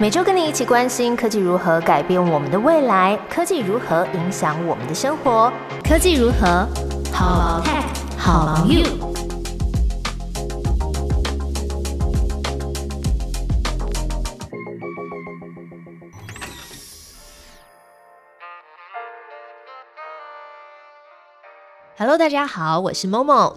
每周跟你一起关心科技如何改变我们的未来，科技如何影响我们的生活，科技如何好 tech 好 you。Hello，大家好，我是 Momo，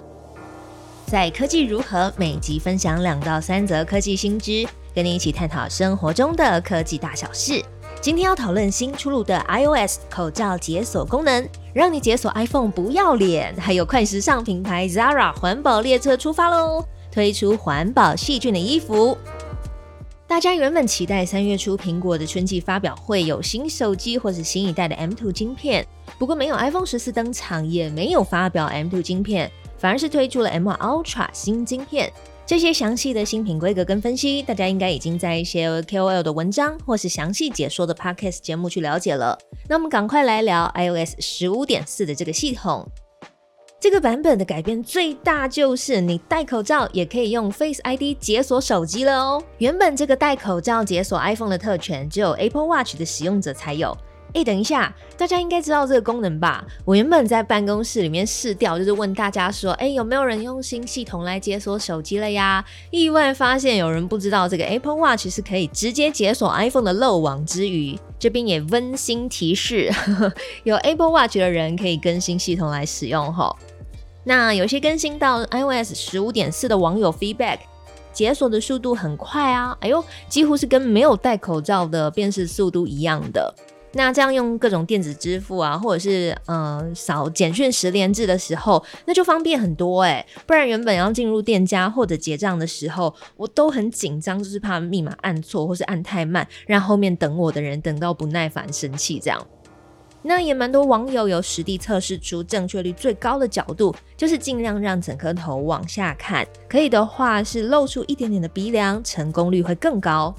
在科技如何每集分享两到三则科技新知。跟你一起探讨生活中的科技大小事。今天要讨论新出炉的 iOS 口罩解锁功能，让你解锁 iPhone 不要脸。还有快时尚品牌 Zara 环保列车出发喽，推出环保细菌的衣服。大家原本期待三月初苹果的春季发表会有新手机或是新一代的 M2 晶片，不过没有 iPhone 十四登场，也没有发表 M2 晶片，反而是推出了 M2 Ultra 新晶片。这些详细的新品规格跟分析，大家应该已经在一些 KOL 的文章或是详细解说的 Podcast 节目去了解了。那我们赶快来聊 iOS 十五点四的这个系统。这个版本的改变最大就是你戴口罩也可以用 Face ID 解锁手机了哦。原本这个戴口罩解锁 iPhone 的特权只有 Apple Watch 的使用者才有。哎，等一下，大家应该知道这个功能吧？我原本在办公室里面试调，就是问大家说，哎，有没有人用新系统来解锁手机了呀？意外发现有人不知道这个 Apple Watch 是可以直接解锁 iPhone 的漏网之鱼。这边也温馨提示，有 Apple Watch 的人可以更新系统来使用哈。那有些更新到 iOS 十五点四的网友 feedback，解锁的速度很快啊，哎呦，几乎是跟没有戴口罩的辨识速度一样的。那这样用各种电子支付啊，或者是呃扫简讯十连制的时候，那就方便很多哎。不然原本要进入店家或者结账的时候，我都很紧张，就是怕密码按错或是按太慢，让后面等我的人等到不耐烦生气这样。那也蛮多网友有实地测试出正确率最高的角度，就是尽量让整颗头往下看，可以的话是露出一点点的鼻梁，成功率会更高。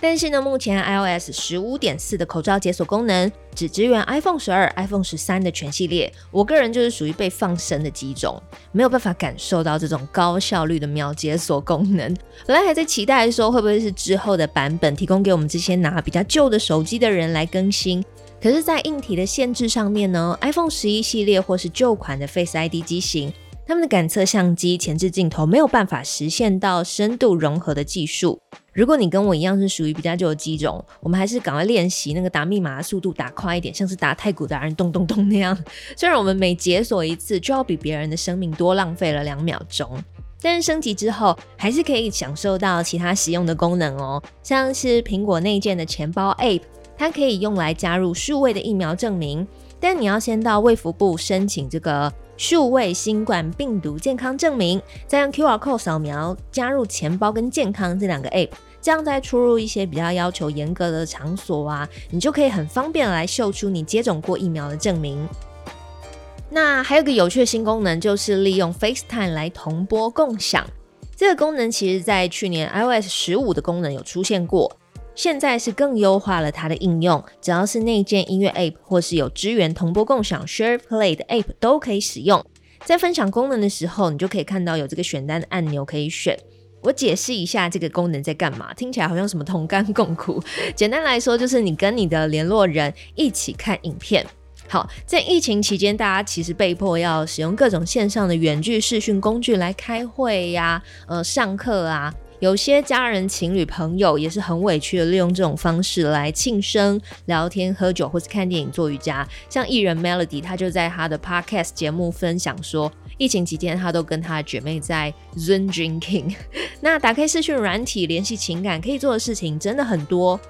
但是呢，目前 iOS 十五点四的口罩解锁功能只支援 iPhone 十二、iPhone 十三的全系列。我个人就是属于被放生的几种，没有办法感受到这种高效率的秒解锁功能。本来还在期待说，会不会是之后的版本提供给我们这些拿比较旧的手机的人来更新？可是，在硬体的限制上面呢，iPhone 十一系列或是旧款的 Face ID 机型。他们的感测相机前置镜头没有办法实现到深度融合的技术。如果你跟我一样是属于比较旧的机种，我们还是赶快练习那个打密码的速度打快一点，像是打太古达人咚咚咚那样。虽然我们每解锁一次就要比别人的生命多浪费了两秒钟，但是升级之后还是可以享受到其他实用的功能哦，像是苹果内建的钱包 App，它可以用来加入数位的疫苗证明，但你要先到卫福部申请这个。数位新冠病毒健康证明，再用 QR code 扫描，加入钱包跟健康这两个 App，这样再出入一些比较要求严格的场所啊，你就可以很方便来秀出你接种过疫苗的证明。那还有个有趣的新功能，就是利用 FaceTime 来同播共享。这个功能其实在去年 iOS 十五的功能有出现过。现在是更优化了它的应用，只要是内建音乐 App 或是有支援同播共享 Share Play 的 App 都可以使用。在分享功能的时候，你就可以看到有这个选单的按钮可以选。我解释一下这个功能在干嘛，听起来好像什么同甘共苦。简单来说，就是你跟你的联络人一起看影片。好，在疫情期间，大家其实被迫要使用各种线上的远距视讯工具来开会呀，呃，上课啊。有些家人、情侣、朋友也是很委屈的，利用这种方式来庆生、聊天、喝酒，或是看电影、做瑜伽。像艺人 Melody，他就在他的 Podcast 节目分享说，疫情期间他都跟他的姐妹在 Zoom drinking。那打开视讯软体联系情感，可以做的事情真的很多。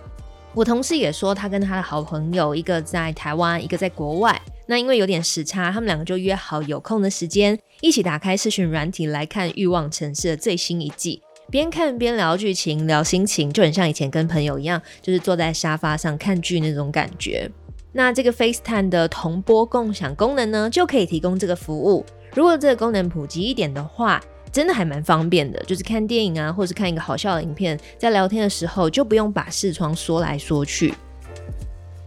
我同事也说，他跟他的好朋友，一个在台湾，一个在国外。那因为有点时差，他们两个就约好有空的时间，一起打开视讯软体来看《欲望城市》的最新一季。边看边聊剧情，聊心情，就很像以前跟朋友一样，就是坐在沙发上看剧那种感觉。那这个 FaceTime 的同播共享功能呢，就可以提供这个服务。如果这个功能普及一点的话，真的还蛮方便的。就是看电影啊，或是看一个好笑的影片，在聊天的时候就不用把视窗缩来缩去。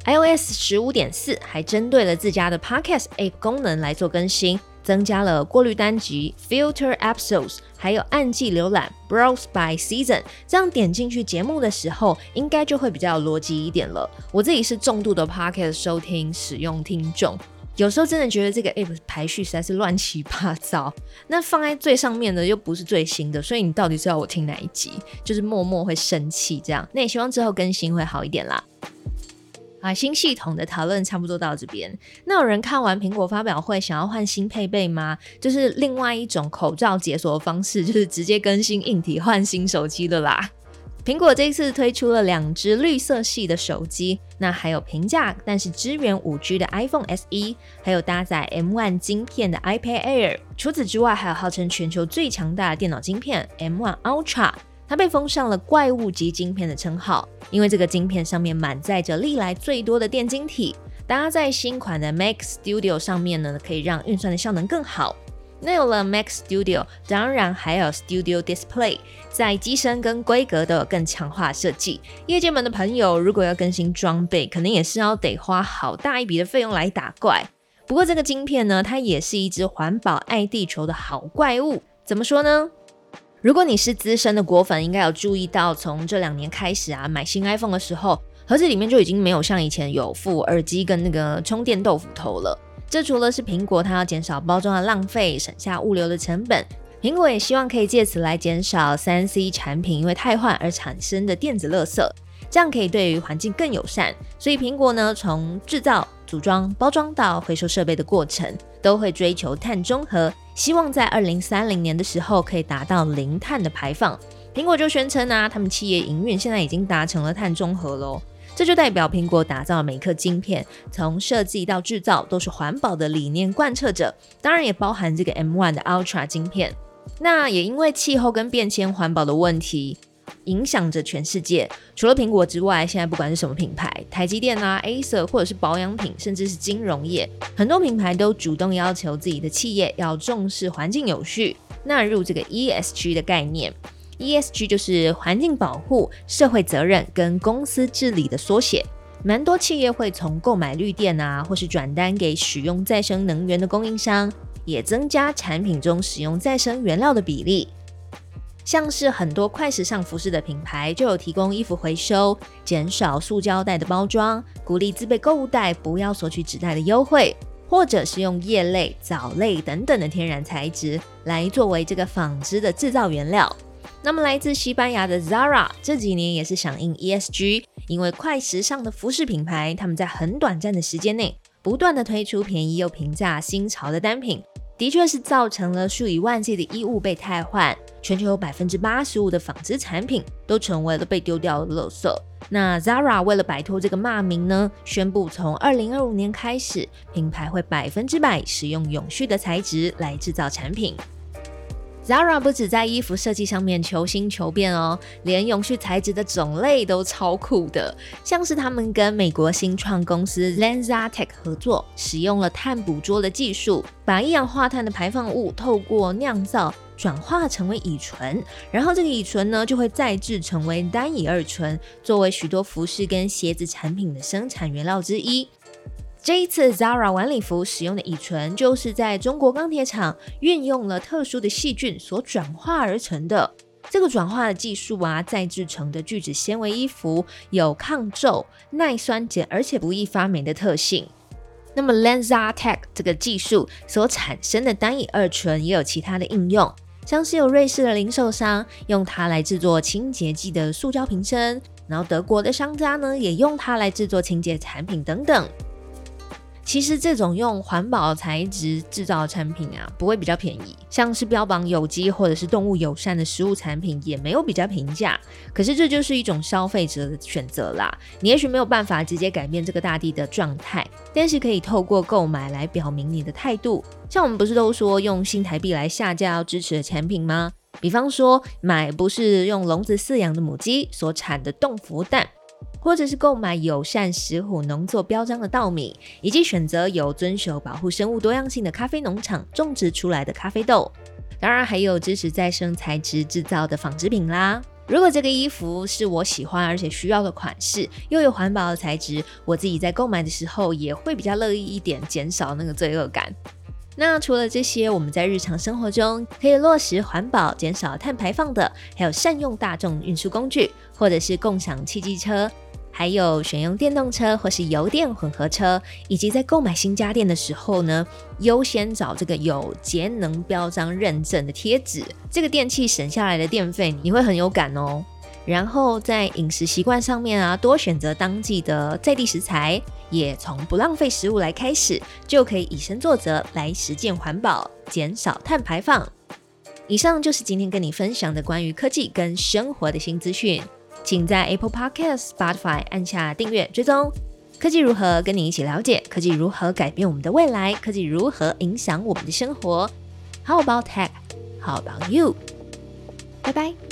iOS 十五点四还针对了自家的 Podcast App 功能来做更新。增加了过滤单集 （filter episodes），还有按季浏览 （browse by season）。这样点进去节目的时候，应该就会比较有逻辑一点了。我自己是重度的 Pocket 收听使用听众。有时候真的觉得这个 app 排序实在是乱七八糟，那放在最上面的又不是最新的，所以你到底知道我听哪一集？就是默默会生气这样。那也希望之后更新会好一点啦。啊，新系统的讨论差不多到这边。那有人看完苹果发表会想要换新配备吗？就是另外一种口罩解锁的方式，就是直接更新硬体换新手机的啦。苹果这一次推出了两只绿色系的手机，那还有平价但是支援五 G 的 iPhone SE，还有搭载 M1 晶片的 iPad Air。除此之外，还有号称全球最强大的电脑晶片 M1 Ultra，它被封上了怪物级晶片的称号，因为这个晶片上面满载着历来最多的电晶体，搭在新款的 Mac Studio 上面呢，可以让运算的效能更好。那有了 Mac Studio，当然还有 Studio Display，在机身跟规格都有更强化设计。业界们的朋友，如果要更新装备，可能也是要得花好大一笔的费用来打怪。不过这个晶片呢，它也是一只环保爱地球的好怪物。怎么说呢？如果你是资深的果粉，应该有注意到，从这两年开始啊，买新 iPhone 的时候，盒子里面就已经没有像以前有附耳机跟那个充电豆腐头了。这除了是苹果，它要减少包装的浪费，省下物流的成本。苹果也希望可以借此来减少三 C 产品因为太换而产生的电子垃圾，这样可以对于环境更友善。所以苹果呢，从制造、组装、包装到回收设备的过程，都会追求碳中和，希望在二零三零年的时候可以达到零碳的排放。苹果就宣称啊，他们企业营运现在已经达成了碳中和喽。这就代表苹果打造每颗晶片，从设计到制造都是环保的理念贯彻者，当然也包含这个 M1 的 Ultra 晶片。那也因为气候跟变迁环保的问题，影响着全世界。除了苹果之外，现在不管是什么品牌，台积电啊、Acer 或者是保养品，甚至是金融业，很多品牌都主动要求自己的企业要重视环境有序，纳入这个 ESG 的概念。ESG 就是环境保护、社会责任跟公司治理的缩写。蛮多企业会从购买绿电啊，或是转单给使用再生能源的供应商，也增加产品中使用再生原料的比例。像是很多快时尚服饰的品牌，就有提供衣服回收、减少塑胶袋的包装、鼓励自备购物袋、不要索取纸袋的优惠，或者是用叶类、藻类等等的天然材质来作为这个纺织的制造原料。那么，来自西班牙的 Zara 这几年也是响应 ESG，因为快时尚的服饰品牌，他们在很短暂的时间内不断的推出便宜又平价新潮的单品，的确是造成了数以万计的衣物被汰换，全球有百分之八十五的纺织产品都成为了被丢掉的垃圾。那 Zara 为了摆脱这个骂名呢，宣布从二零二五年开始，品牌会百分之百使用永续的材质来制造产品。Zara 不止在衣服设计上面求新求变哦，连永续材质的种类都超酷的。像是他们跟美国新创公司 LanzaTech 合作，使用了碳捕捉的技术，把一氧化碳的排放物透过酿造转化成为乙醇，然后这个乙醇呢就会再制成为单乙二醇，作为许多服饰跟鞋子产品的生产原料之一。这一次 Zara 晚礼服使用的乙醇，就是在中国钢铁厂运用了特殊的细菌所转化而成的。这个转化的技术啊，再制成的聚酯纤维衣服有抗皱、耐酸碱，而且不易发霉的特性。那么 LanzaTech 这个技术所产生的单乙二醇也有其他的应用，像是有瑞士的零售商用它来制作清洁剂的塑胶瓶身，然后德国的商家呢也用它来制作清洁产品等等。其实这种用环保材质制造的产品啊，不会比较便宜。像是标榜有机或者是动物友善的食物产品，也没有比较平价。可是这就是一种消费者的选择啦。你也许没有办法直接改变这个大地的状态，但是可以透过购买来表明你的态度。像我们不是都说用新台币来下架要支持的产品吗？比方说买不是用笼子饲养的母鸡所产的冻福蛋。或者是购买友善石虎农作标章的稻米，以及选择有遵守保护生物多样性的咖啡农场种植出来的咖啡豆，当然还有支持再生材质制造的纺织品啦。如果这个衣服是我喜欢而且需要的款式，又有环保的材质，我自己在购买的时候也会比较乐意一点，减少那个罪恶感。那除了这些，我们在日常生活中可以落实环保、减少碳排放的，还有善用大众运输工具，或者是共享汽机车，还有选用电动车或是油电混合车，以及在购买新家电的时候呢，优先找这个有节能标章认证的贴纸，这个电器省下来的电费你会很有感哦。然后在饮食习惯上面啊，多选择当季的在地食材，也从不浪费食物来开始，就可以以身作则来实践环保，减少碳排放。以上就是今天跟你分享的关于科技跟生活的新资讯，请在 Apple Podcast、Spotify 按下订阅追踪。科技如何跟你一起了解？科技如何改变我们的未来？科技如何影响我们的生活？How about tech? How about you? 拜拜。